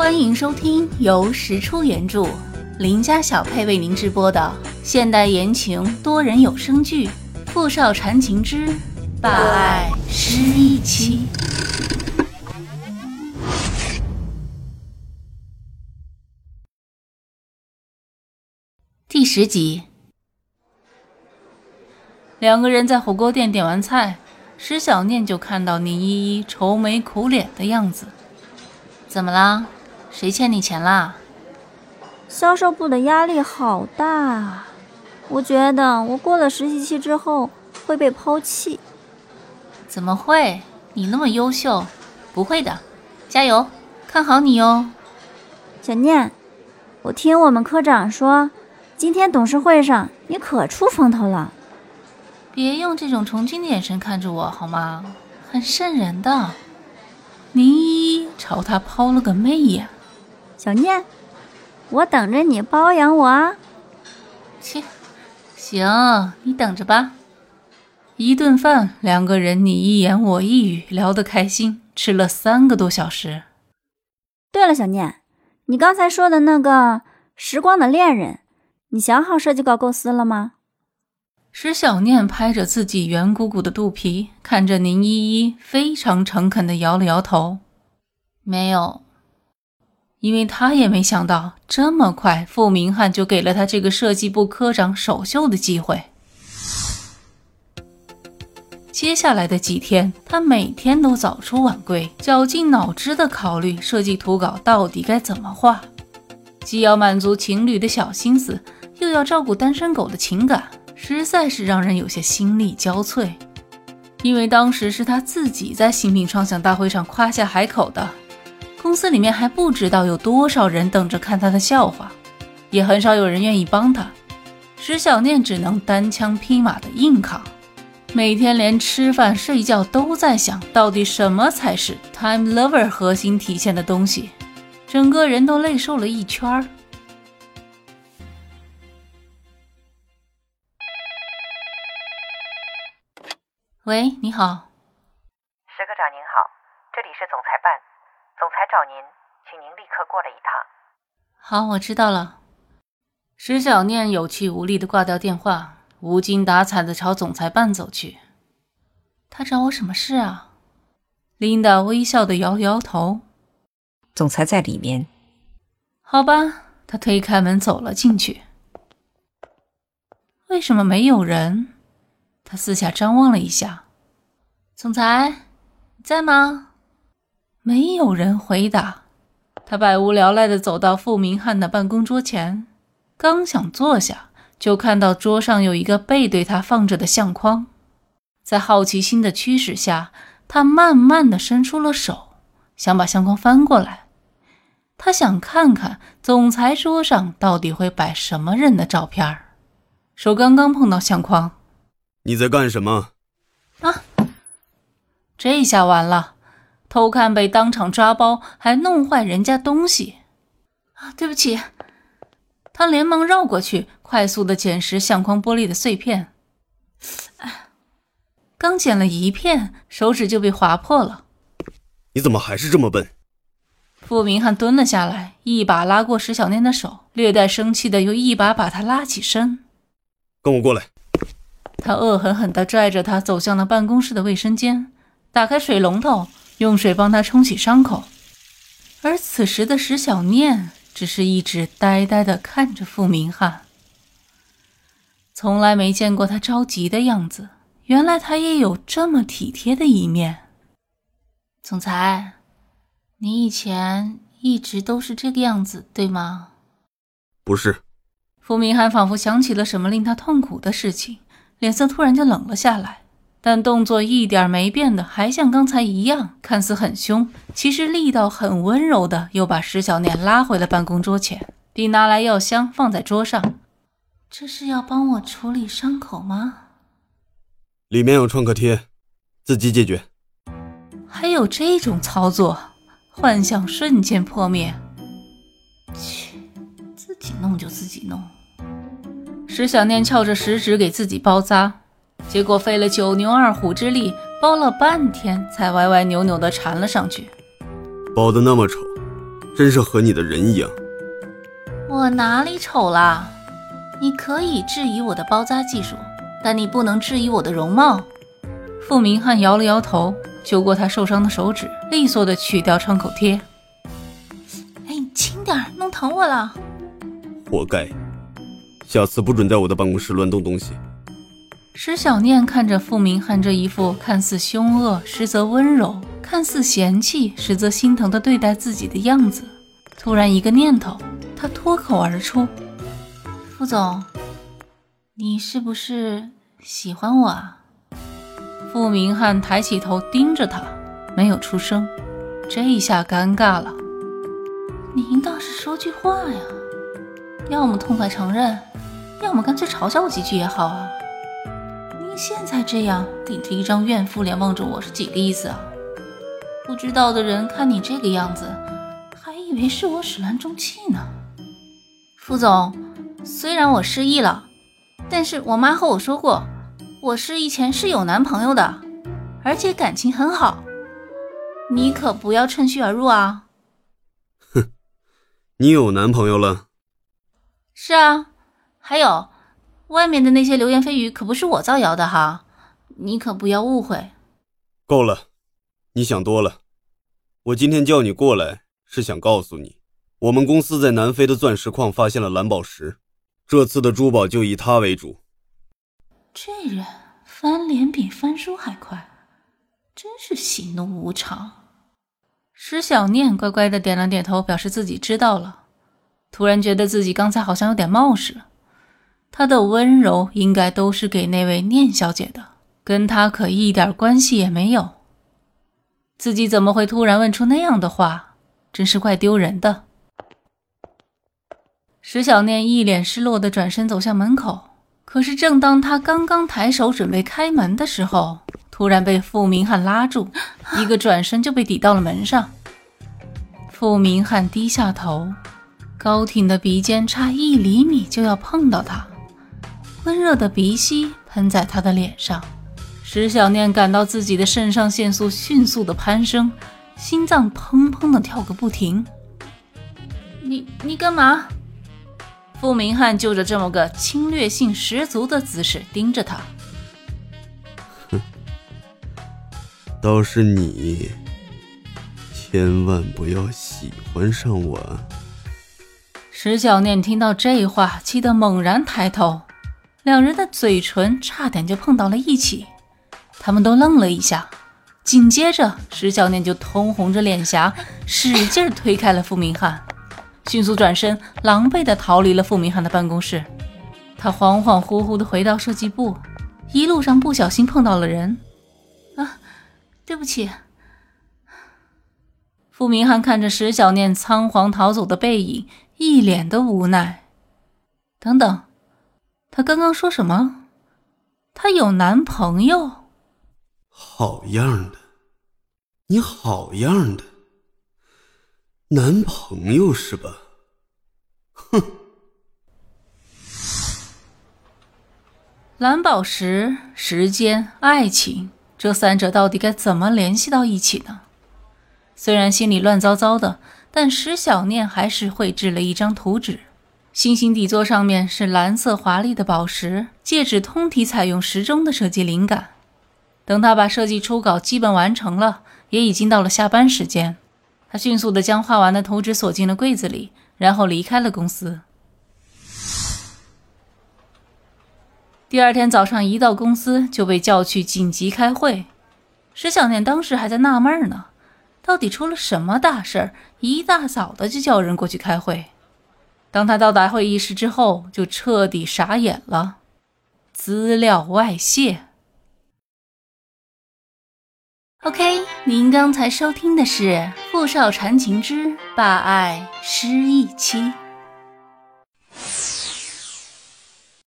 欢迎收听由石出原著、林家小配为您直播的现代言情多人有声剧《富少缠情之霸爱失忆妻》第十集。两个人在火锅店点完菜，石小念就看到宁依依愁眉苦脸的样子。怎么啦？谁欠你钱啦？销售部的压力好大啊！我觉得我过了实习期之后会被抛弃。怎么会？你那么优秀，不会的，加油，看好你哟。小念，我听我们科长说，今天董事会上你可出风头了。别用这种崇敬的眼神看着我好吗？很瘆人的。宁依依朝他抛了个媚眼。小念，我等着你包养我啊！切，行，你等着吧。一顿饭，两个人你一言我一语，聊得开心，吃了三个多小时。对了，小念，你刚才说的那个《时光的恋人》，你想好设计稿构思了吗？石小念拍着自己圆鼓鼓的肚皮，看着宁依依，非常诚恳地摇了摇头，没有。因为他也没想到这么快，傅明翰就给了他这个设计部科长首秀的机会。接下来的几天，他每天都早出晚归，绞尽脑汁的考虑设计图稿到底该怎么画，既要满足情侣的小心思，又要照顾单身狗的情感，实在是让人有些心力交瘁。因为当时是他自己在新品创想大会上夸下海口的。公司里面还不知道有多少人等着看他的笑话，也很少有人愿意帮他。石小念只能单枪匹马的硬扛，每天连吃饭睡觉都在想到底什么才是 time lover 核心体现的东西，整个人都累瘦了一圈儿。喂，你好，石科长您好，这里是总裁办。总裁找您，请您立刻过来一趟。好，我知道了。石小念有气无力的挂掉电话，无精打采的朝总裁办走去。他找我什么事啊？琳达微笑的摇了摇头。总裁在里面。好吧，他推开门走了进去。为什么没有人？他四下张望了一下。总裁，在吗？没有人回答，他百无聊赖地走到傅明翰的办公桌前，刚想坐下，就看到桌上有一个背对他放着的相框。在好奇心的驱使下，他慢慢地伸出了手，想把相框翻过来。他想看看总裁桌上到底会摆什么人的照片手刚刚碰到相框，你在干什么？啊！这下完了。偷看被当场抓包，还弄坏人家东西，啊！对不起。他连忙绕过去，快速的捡拾相框玻璃的碎片。刚捡了一片，手指就被划破了。你怎么还是这么笨？傅明翰蹲了下来，一把拉过石小念的手，略带生气的又一把把她拉起身。跟我过来。他恶狠狠地拽着她走向了办公室的卫生间，打开水龙头。用水帮他冲洗伤口，而此时的石小念只是一直呆呆的看着傅明翰，从来没见过他着急的样子。原来他也有这么体贴的一面。总裁，你以前一直都是这个样子，对吗？不是。傅明翰仿佛想起了什么令他痛苦的事情，脸色突然就冷了下来。但动作一点没变的，还像刚才一样，看似很凶，其实力道很温柔的，又把石小念拉回了办公桌前，并拿来药箱放在桌上。这是要帮我处理伤口吗？里面有创可贴，自己解决。还有这种操作，幻想瞬间破灭。切，自己弄就自己弄。石小念翘着食指给自己包扎。结果费了九牛二虎之力，包了半天才歪歪扭扭地缠了上去。包的那么丑，真是和你的人一样。我哪里丑啦？你可以质疑我的包扎技术，但你不能质疑我的容貌。傅明翰摇了摇头，揪过他受伤的手指，利索的取掉创口贴。哎，你轻点，弄疼我了。活该！下次不准在我的办公室乱动东西。石小念看着傅明翰这一副看似凶恶，实则温柔；看似嫌弃，实则心疼的对待自己的样子，突然一个念头，他脱口而出。傅总，你是不是喜欢我啊？傅明翰抬起头盯着他，没有出声。这一下尴尬了。您倒是说句话呀！要么痛快承认，要么干脆嘲笑我几句也好啊。您现在这样顶着一张怨妇脸望着我是几个意思啊？不知道的人看你这个样子，还以为是我始乱终弃呢。副总。虽然我失忆了，但是我妈和我说过，我失忆前是有男朋友的，而且感情很好。你可不要趁虚而入啊！哼，你有男朋友了？是啊，还有，外面的那些流言蜚语可不是我造谣的哈，你可不要误会。够了，你想多了。我今天叫你过来，是想告诉你，我们公司在南非的钻石矿发现了蓝宝石。这次的珠宝就以它为主。这人翻脸比翻书还快，真是喜怒无常。石小念乖乖的点了点头，表示自己知道了。突然觉得自己刚才好像有点冒失，他的温柔应该都是给那位念小姐的，跟他可一点关系也没有。自己怎么会突然问出那样的话？真是怪丢人的。石小念一脸失落的转身走向门口，可是正当他刚刚抬手准备开门的时候，突然被傅明翰拉住，一个转身就被抵到了门上。傅明翰低下头，高挺的鼻尖差一厘米就要碰到他，温热的鼻息喷在他的脸上。石小念感到自己的肾上腺素迅速的攀升，心脏砰砰的跳个不停。你你干嘛？傅明翰就着这么个侵略性十足的姿势盯着他，哼，倒是你，千万不要喜欢上我。石小念听到这话，气得猛然抬头，两人的嘴唇差点就碰到了一起，他们都愣了一下，紧接着石小念就通红着脸颊，使劲推开了傅明翰。迅速转身，狼狈地逃离了傅明翰的办公室。他恍恍惚惚地回到设计部，一路上不小心碰到了人。啊，对不起。傅明翰看着石小念仓皇逃走的背影，一脸的无奈。等等，他刚刚说什么？他有男朋友？好样的，你好样的。男朋友是吧？哼！蓝宝石、时间、爱情，这三者到底该怎么联系到一起呢？虽然心里乱糟糟的，但石小念还是绘制了一张图纸。星星底座上面是蓝色华丽的宝石，戒指通体采用时钟的设计灵感。等他把设计初稿基本完成了，也已经到了下班时间。他迅速地将画完的图纸锁进了柜子里，然后离开了公司。第二天早上一到公司就被叫去紧急开会。石小念当时还在纳闷呢，到底出了什么大事儿，一大早的就叫人过去开会。当他到达会议室之后，就彻底傻眼了，资料外泄。OK，您刚才收听的是《傅少缠情之霸爱失忆妻》。